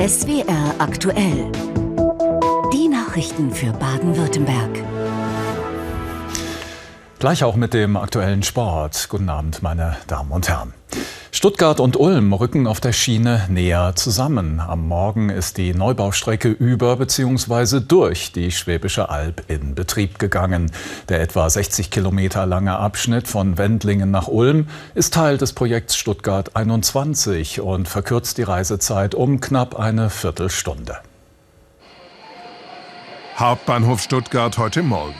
SWR aktuell. Die Nachrichten für Baden-Württemberg. Gleich auch mit dem aktuellen Sport. Guten Abend, meine Damen und Herren. Stuttgart und Ulm rücken auf der Schiene näher zusammen. Am Morgen ist die Neubaustrecke über bzw. durch die Schwäbische Alb in Betrieb gegangen. Der etwa 60 Kilometer lange Abschnitt von Wendlingen nach Ulm ist Teil des Projekts Stuttgart 21 und verkürzt die Reisezeit um knapp eine Viertelstunde. Hauptbahnhof Stuttgart heute Morgen.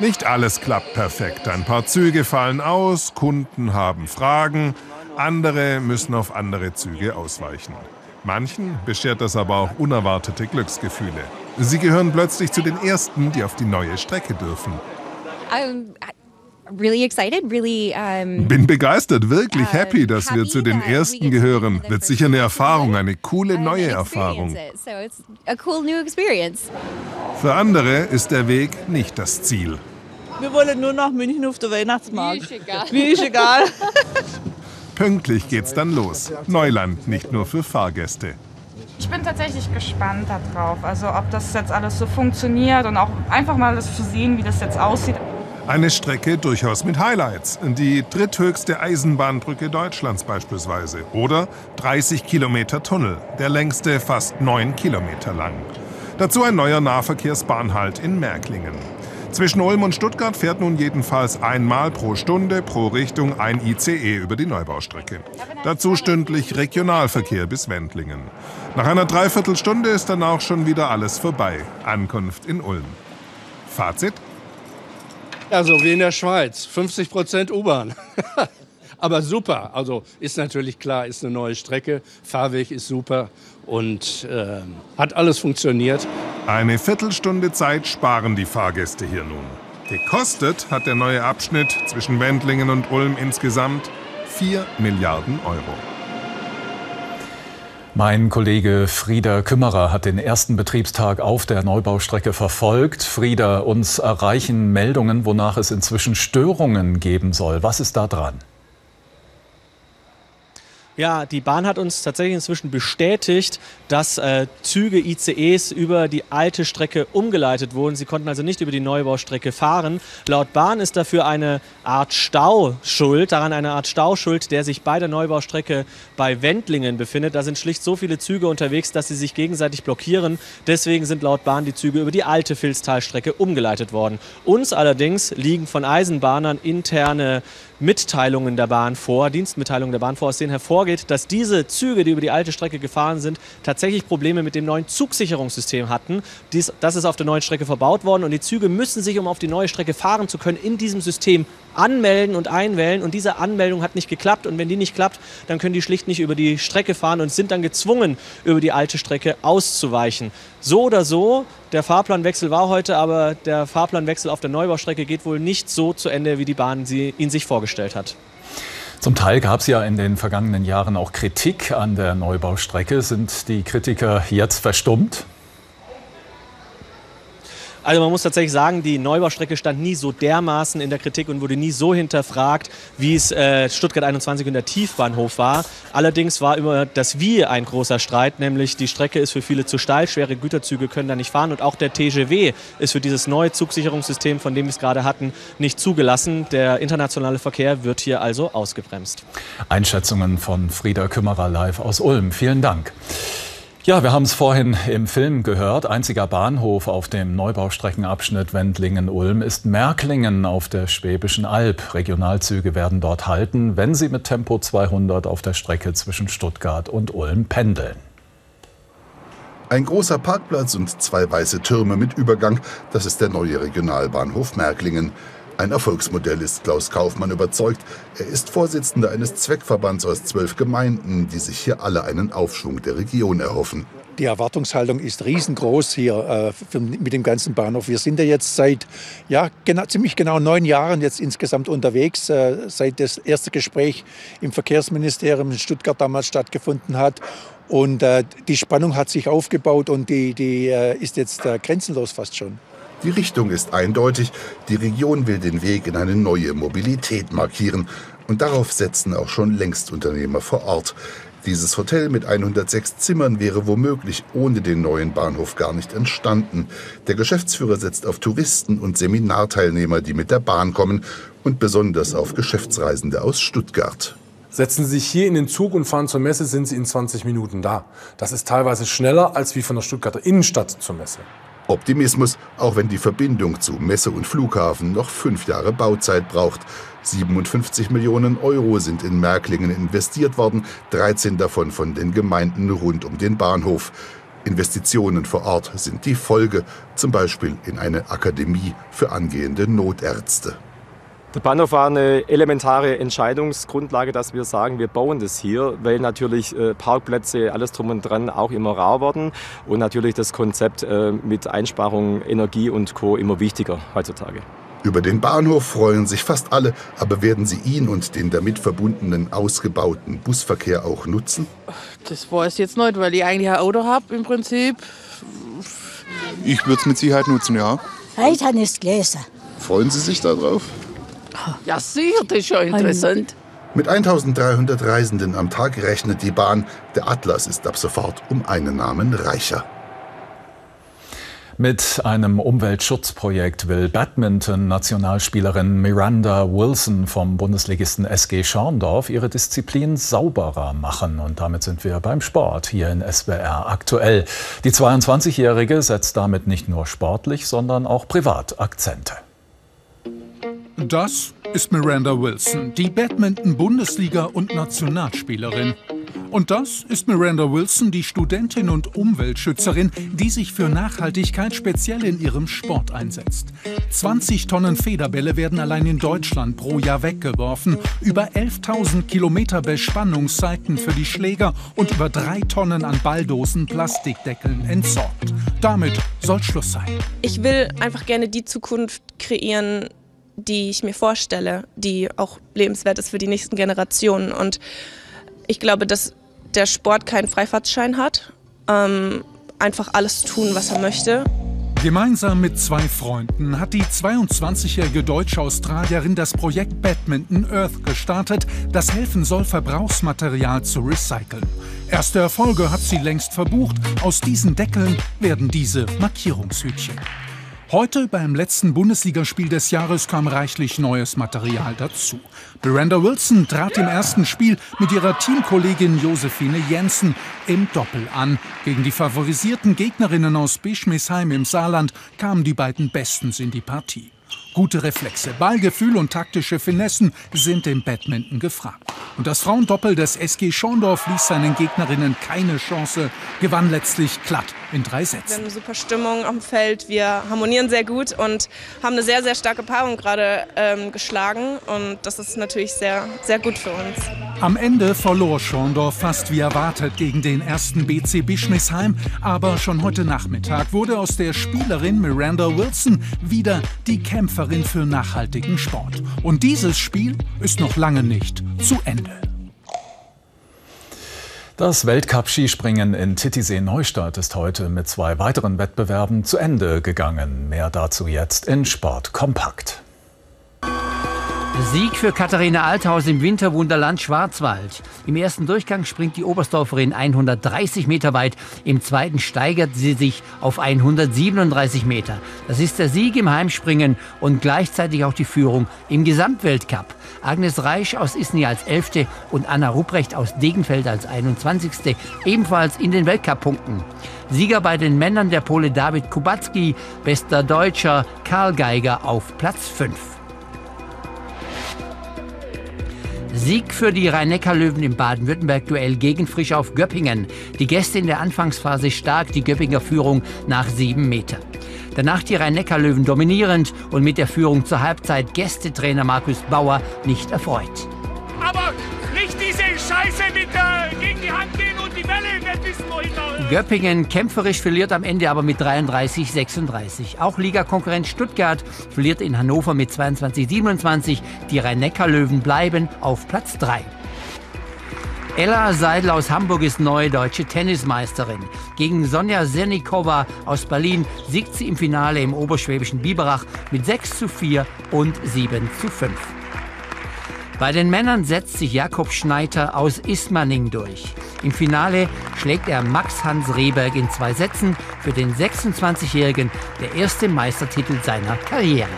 Nicht alles klappt perfekt. Ein paar Züge fallen aus, Kunden haben Fragen. Andere müssen auf andere Züge ausweichen. Manchen beschert das aber auch unerwartete Glücksgefühle. Sie gehören plötzlich zu den Ersten, die auf die neue Strecke dürfen. Really excited, really, um, Bin begeistert, wirklich uh, happy, dass wir zu den that we Ersten gehören. Wird first sicher eine Erfahrung, eine coole neue Erfahrung. So cool. Für andere ist der Weg nicht das Ziel. Wir wollen nur nach München auf den Weihnachtsmarkt. Mir ist egal. Mir ist egal. Pünktlich geht's dann los. Neuland, nicht nur für Fahrgäste. Ich bin tatsächlich gespannt darauf, also ob das jetzt alles so funktioniert und auch einfach mal das zu sehen, wie das jetzt aussieht. Eine Strecke durchaus mit Highlights. Die dritthöchste Eisenbahnbrücke Deutschlands beispielsweise. Oder 30 Kilometer Tunnel, der längste fast 9 Kilometer lang. Dazu ein neuer Nahverkehrsbahnhalt in Märklingen. Zwischen Ulm und Stuttgart fährt nun jedenfalls einmal pro Stunde pro Richtung ein ICE über die Neubaustrecke. Dazu stündlich Regionalverkehr bis Wendlingen. Nach einer Dreiviertelstunde ist dann auch schon wieder alles vorbei. Ankunft in Ulm. Fazit? Also wie in der Schweiz, 50 Prozent U-Bahn. Aber super, also ist natürlich klar, ist eine neue Strecke, Fahrweg ist super und äh, hat alles funktioniert. Eine Viertelstunde Zeit sparen die Fahrgäste hier nun. Gekostet hat der neue Abschnitt zwischen Wendlingen und Ulm insgesamt 4 Milliarden Euro. Mein Kollege Frieder Kümmerer hat den ersten Betriebstag auf der Neubaustrecke verfolgt. Frieder, uns erreichen Meldungen, wonach es inzwischen Störungen geben soll. Was ist da dran? Ja, die Bahn hat uns tatsächlich inzwischen bestätigt, dass äh, Züge, ICEs über die alte Strecke umgeleitet wurden. Sie konnten also nicht über die Neubaustrecke fahren. Laut Bahn ist dafür eine Art Stau schuld, daran eine Art Stau schuld, der sich bei der Neubaustrecke bei Wendlingen befindet. Da sind schlicht so viele Züge unterwegs, dass sie sich gegenseitig blockieren. Deswegen sind laut Bahn die Züge über die alte Filztalstrecke umgeleitet worden. Uns allerdings liegen von Eisenbahnern interne Mitteilungen der Bahn vor, Dienstmitteilungen der Bahn vor, aus denen hervorgeht, dass diese Züge, die über die alte Strecke gefahren sind, tatsächlich Probleme mit dem neuen Zugsicherungssystem hatten. Dies, das ist auf der neuen Strecke verbaut worden und die Züge müssen sich, um auf die neue Strecke fahren zu können, in diesem System anmelden und einwählen und diese Anmeldung hat nicht geklappt und wenn die nicht klappt, dann können die schlicht nicht über die Strecke fahren und sind dann gezwungen, über die alte Strecke auszuweichen. So oder so, der Fahrplanwechsel war heute, aber der Fahrplanwechsel auf der Neubaustrecke geht wohl nicht so zu Ende, wie die Bahn sie, ihn sich vorgestellt hat. Zum Teil gab es ja in den vergangenen Jahren auch Kritik an der Neubaustrecke. Sind die Kritiker jetzt verstummt? Also man muss tatsächlich sagen, die Neubaustrecke stand nie so dermaßen in der Kritik und wurde nie so hinterfragt, wie es äh, Stuttgart 21 und der Tiefbahnhof war. Allerdings war immer das Wie ein großer Streit, nämlich die Strecke ist für viele zu steil, schwere Güterzüge können da nicht fahren und auch der TGW ist für dieses neue Zugsicherungssystem, von dem wir es gerade hatten, nicht zugelassen. Der internationale Verkehr wird hier also ausgebremst. Einschätzungen von Frieda Kümmerer live aus Ulm. Vielen Dank. Ja, wir haben es vorhin im Film gehört. Einziger Bahnhof auf dem Neubaustreckenabschnitt Wendlingen-Ulm ist Märklingen auf der Schwäbischen Alb. Regionalzüge werden dort halten, wenn sie mit Tempo 200 auf der Strecke zwischen Stuttgart und Ulm pendeln. Ein großer Parkplatz und zwei weiße Türme mit Übergang, das ist der neue Regionalbahnhof Märklingen. Ein Erfolgsmodell ist Klaus Kaufmann überzeugt. Er ist Vorsitzender eines Zweckverbands aus zwölf Gemeinden, die sich hier alle einen Aufschwung der Region erhoffen. Die Erwartungshaltung ist riesengroß hier äh, mit dem ganzen Bahnhof. Wir sind ja jetzt seit ja, genau, ziemlich genau neun Jahren jetzt insgesamt unterwegs, äh, seit das erste Gespräch im Verkehrsministerium in Stuttgart damals stattgefunden hat. Und äh, die Spannung hat sich aufgebaut und die, die äh, ist jetzt äh, grenzenlos fast schon. Die Richtung ist eindeutig. Die Region will den Weg in eine neue Mobilität markieren. Und darauf setzen auch schon längst Unternehmer vor Ort. Dieses Hotel mit 106 Zimmern wäre womöglich ohne den neuen Bahnhof gar nicht entstanden. Der Geschäftsführer setzt auf Touristen und Seminarteilnehmer, die mit der Bahn kommen und besonders auf Geschäftsreisende aus Stuttgart. Setzen Sie sich hier in den Zug und fahren zur Messe, sind Sie in 20 Minuten da. Das ist teilweise schneller als wie von der Stuttgarter Innenstadt zur Messe. Optimismus, auch wenn die Verbindung zu Messe und Flughafen noch fünf Jahre Bauzeit braucht. 57 Millionen Euro sind in Märklingen investiert worden, 13 davon von den Gemeinden rund um den Bahnhof. Investitionen vor Ort sind die Folge, zum Beispiel in eine Akademie für angehende Notärzte. Der Bahnhof war eine elementare Entscheidungsgrundlage, dass wir sagen, wir bauen das hier, weil natürlich äh, Parkplätze, alles drum und dran auch immer rar werden und natürlich das Konzept äh, mit Einsparung Energie und Co. immer wichtiger heutzutage. Über den Bahnhof freuen sich fast alle, aber werden sie ihn und den damit verbundenen ausgebauten Busverkehr auch nutzen? Das weiß ich jetzt nicht, weil ich eigentlich ein Auto habe im Prinzip. Ich würde es mit Sicherheit nutzen, ja. Heute habe es gelesen. Freuen Sie sich darauf? Ja, sicher, das ist schon interessant. Mit 1300 Reisenden am Tag rechnet die Bahn. Der Atlas ist ab sofort um einen Namen reicher. Mit einem Umweltschutzprojekt will Badminton-Nationalspielerin Miranda Wilson vom Bundesligisten SG Schorndorf ihre Disziplin sauberer machen. Und damit sind wir beim Sport hier in SWR aktuell. Die 22-Jährige setzt damit nicht nur sportlich, sondern auch privat Akzente. Das ist Miranda Wilson, die Badminton-Bundesliga- und Nationalspielerin. Und das ist Miranda Wilson, die Studentin und Umweltschützerin, die sich für Nachhaltigkeit speziell in ihrem Sport einsetzt. 20 Tonnen Federbälle werden allein in Deutschland pro Jahr weggeworfen, über 11.000 Kilometer Bespannungsseiten für die Schläger und über drei Tonnen an Balldosen Plastikdeckeln entsorgt. Damit soll Schluss sein. Ich will einfach gerne die Zukunft kreieren, die ich mir vorstelle, die auch lebenswert ist für die nächsten Generationen. Und ich glaube, dass der Sport keinen Freifahrtschein hat, ähm, einfach alles tun, was er möchte. Gemeinsam mit zwei Freunden hat die 22-jährige deutsche Australierin das Projekt Badminton Earth gestartet, das helfen soll, Verbrauchsmaterial zu recyceln. Erste Erfolge hat sie längst verbucht. Aus diesen Deckeln werden diese Markierungshütchen. Heute beim letzten Bundesligaspiel des Jahres kam reichlich neues Material dazu. Miranda Wilson trat im ersten Spiel mit ihrer Teamkollegin Josephine Jensen im Doppel an. Gegen die favorisierten Gegnerinnen aus Bischmisheim im Saarland kamen die beiden Bestens in die Partie. Gute Reflexe, Ballgefühl und taktische Finessen sind im Badminton gefragt. Und das Frauendoppel des SG Schorndorf ließ seinen Gegnerinnen keine Chance, gewann letztlich glatt in drei Sätzen. Wir haben eine super Stimmung am Feld, wir harmonieren sehr gut und haben eine sehr, sehr starke Paarung gerade ähm, geschlagen. Und das ist natürlich sehr, sehr gut für uns. Am Ende verlor Schorndorf fast wie erwartet gegen den ersten BC Bischmisheim. Aber schon heute Nachmittag wurde aus der Spielerin Miranda Wilson wieder die Kämpferin für nachhaltigen Sport. Und dieses Spiel ist noch lange nicht zu Ende. Das Weltcup-Skispringen in Titisee-Neustadt ist heute mit zwei weiteren Wettbewerben zu Ende gegangen. Mehr dazu jetzt in Sport kompakt. Sieg für Katharina Althaus im Winterwunderland Schwarzwald. Im ersten Durchgang springt die Oberstdorferin 130 Meter weit, im zweiten steigert sie sich auf 137 Meter. Das ist der Sieg im Heimspringen und gleichzeitig auch die Führung im Gesamtweltcup. Agnes Reisch aus Isny als Elfte und Anna Rupprecht aus Degenfeld als 21. ebenfalls in den Weltcup-Punkten. Sieger bei den Männern der Pole David Kubacki, bester Deutscher Karl Geiger auf Platz 5. Sieg für die Rhein-Neckar-Löwen im Baden-Württemberg-Duell gegen Frisch auf Göppingen. Die Gäste in der Anfangsphase stark, die Göppinger Führung nach sieben Meter. Danach die Rhein-Neckar-Löwen dominierend und mit der Führung zur Halbzeit Gästetrainer Markus Bauer nicht erfreut. Göppingen kämpferisch verliert am Ende aber mit 33-36. Auch Ligakonkurrent Stuttgart verliert in Hannover mit 22-27. Die Rhein-Neckar-Löwen bleiben auf Platz 3. Ella Seidel aus Hamburg ist neue deutsche Tennismeisterin. Gegen Sonja Sernikowa aus Berlin siegt sie im Finale im oberschwäbischen Biberach mit 6 zu 4 und 7 zu 5. Bei den Männern setzt sich Jakob Schneider aus Ismaning durch. Im Finale schlägt er Max-Hans Rehberg in zwei Sätzen für den 26-Jährigen der erste Meistertitel seiner Karriere.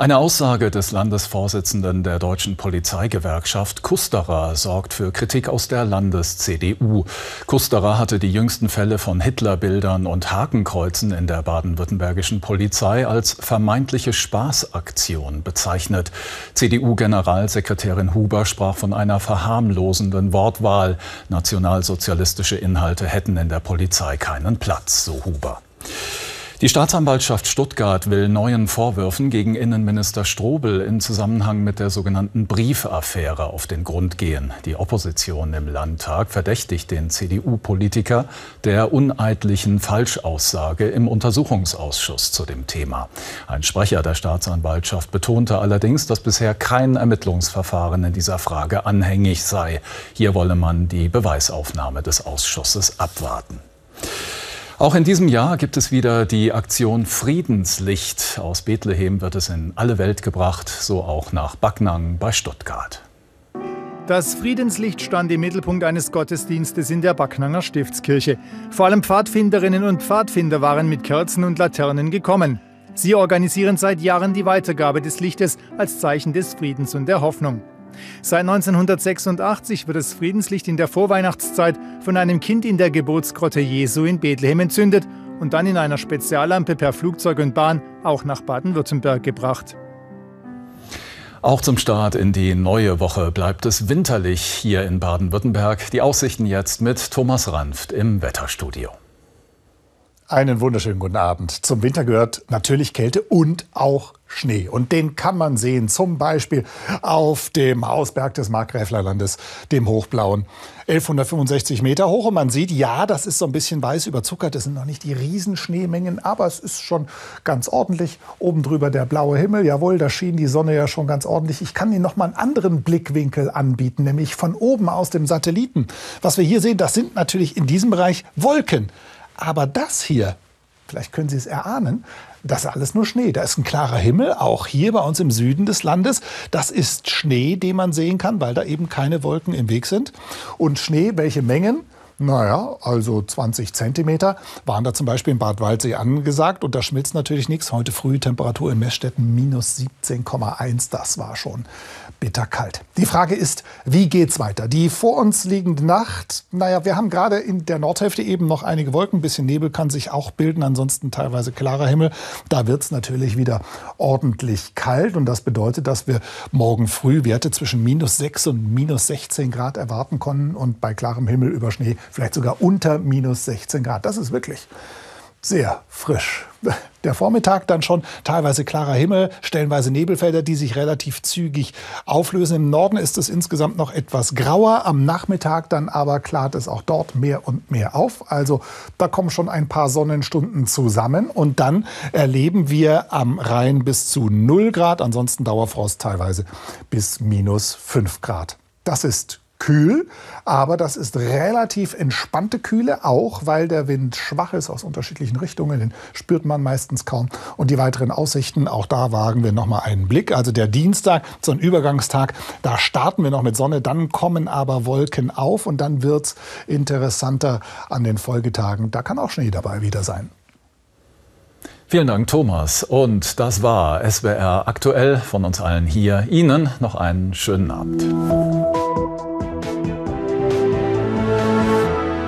Eine Aussage des Landesvorsitzenden der deutschen Polizeigewerkschaft Kusterer sorgt für Kritik aus der Landes-CDU. Kusterer hatte die jüngsten Fälle von Hitlerbildern und Hakenkreuzen in der baden-württembergischen Polizei als vermeintliche Spaßaktion bezeichnet. CDU-Generalsekretärin Huber sprach von einer verharmlosenden Wortwahl. Nationalsozialistische Inhalte hätten in der Polizei keinen Platz, so Huber. Die Staatsanwaltschaft Stuttgart will neuen Vorwürfen gegen Innenminister Strobel in Zusammenhang mit der sogenannten Briefaffäre auf den Grund gehen. Die Opposition im Landtag verdächtigt den CDU-Politiker der uneidlichen Falschaussage im Untersuchungsausschuss zu dem Thema. Ein Sprecher der Staatsanwaltschaft betonte allerdings, dass bisher kein Ermittlungsverfahren in dieser Frage anhängig sei. Hier wolle man die Beweisaufnahme des Ausschusses abwarten. Auch in diesem Jahr gibt es wieder die Aktion Friedenslicht. Aus Bethlehem wird es in alle Welt gebracht, so auch nach Backnang bei Stuttgart. Das Friedenslicht stand im Mittelpunkt eines Gottesdienstes in der Backnanger Stiftskirche. Vor allem Pfadfinderinnen und Pfadfinder waren mit Kerzen und Laternen gekommen. Sie organisieren seit Jahren die Weitergabe des Lichtes als Zeichen des Friedens und der Hoffnung. Seit 1986 wird das Friedenslicht in der Vorweihnachtszeit von einem Kind in der Geburtsgrotte Jesu in Bethlehem entzündet und dann in einer Speziallampe per Flugzeug und Bahn auch nach Baden-Württemberg gebracht. Auch zum Start in die neue Woche bleibt es winterlich hier in Baden-Württemberg. Die Aussichten jetzt mit Thomas Ranft im Wetterstudio. Einen wunderschönen guten Abend. Zum Winter gehört natürlich Kälte und auch Schnee. Und den kann man sehen, zum Beispiel auf dem Hausberg des Markgräflerlandes, dem Hochblauen. 1165 Meter hoch und man sieht, ja, das ist so ein bisschen weiß überzuckert. Das sind noch nicht die Riesenschneemengen, aber es ist schon ganz ordentlich. Oben drüber der blaue Himmel, jawohl, da schien die Sonne ja schon ganz ordentlich. Ich kann Ihnen noch mal einen anderen Blickwinkel anbieten, nämlich von oben aus dem Satelliten. Was wir hier sehen, das sind natürlich in diesem Bereich Wolken. Aber das hier, vielleicht können Sie es erahnen, das ist alles nur Schnee. Da ist ein klarer Himmel, auch hier bei uns im Süden des Landes. Das ist Schnee, den man sehen kann, weil da eben keine Wolken im Weg sind. Und Schnee, welche Mengen? Naja, also 20 Zentimeter waren da zum Beispiel in Bad Waldsee angesagt und da schmilzt natürlich nichts. Heute früh Temperatur in Messstätten minus 17,1. Das war schon bitterkalt. Die Frage ist, wie geht's weiter? Die vor uns liegende Nacht, naja, wir haben gerade in der Nordhälfte eben noch einige Wolken, ein bisschen Nebel kann sich auch bilden, ansonsten teilweise klarer Himmel. Da wird's natürlich wieder ordentlich kalt und das bedeutet, dass wir morgen früh Werte zwischen minus 6 und minus 16 Grad erwarten können und bei klarem Himmel über Schnee vielleicht sogar unter minus 16 Grad. Das ist wirklich sehr frisch. Der Vormittag dann schon teilweise klarer Himmel, stellenweise Nebelfelder, die sich relativ zügig auflösen. Im Norden ist es insgesamt noch etwas grauer, am Nachmittag dann aber klart es auch dort mehr und mehr auf. Also da kommen schon ein paar Sonnenstunden zusammen und dann erleben wir am Rhein bis zu 0 Grad, ansonsten Dauerfrost teilweise bis minus 5 Grad. Das ist kühl, aber das ist relativ entspannte Kühle, auch weil der Wind schwach ist aus unterschiedlichen Richtungen, den spürt man meistens kaum. Und die weiteren Aussichten, auch da wagen wir nochmal einen Blick. Also der Dienstag, so ein Übergangstag, da starten wir noch mit Sonne, dann kommen aber Wolken auf und dann wird's interessanter an den Folgetagen. Da kann auch Schnee dabei wieder sein. Vielen Dank, Thomas. Und das war SWR aktuell von uns allen hier. Ihnen noch einen schönen Abend.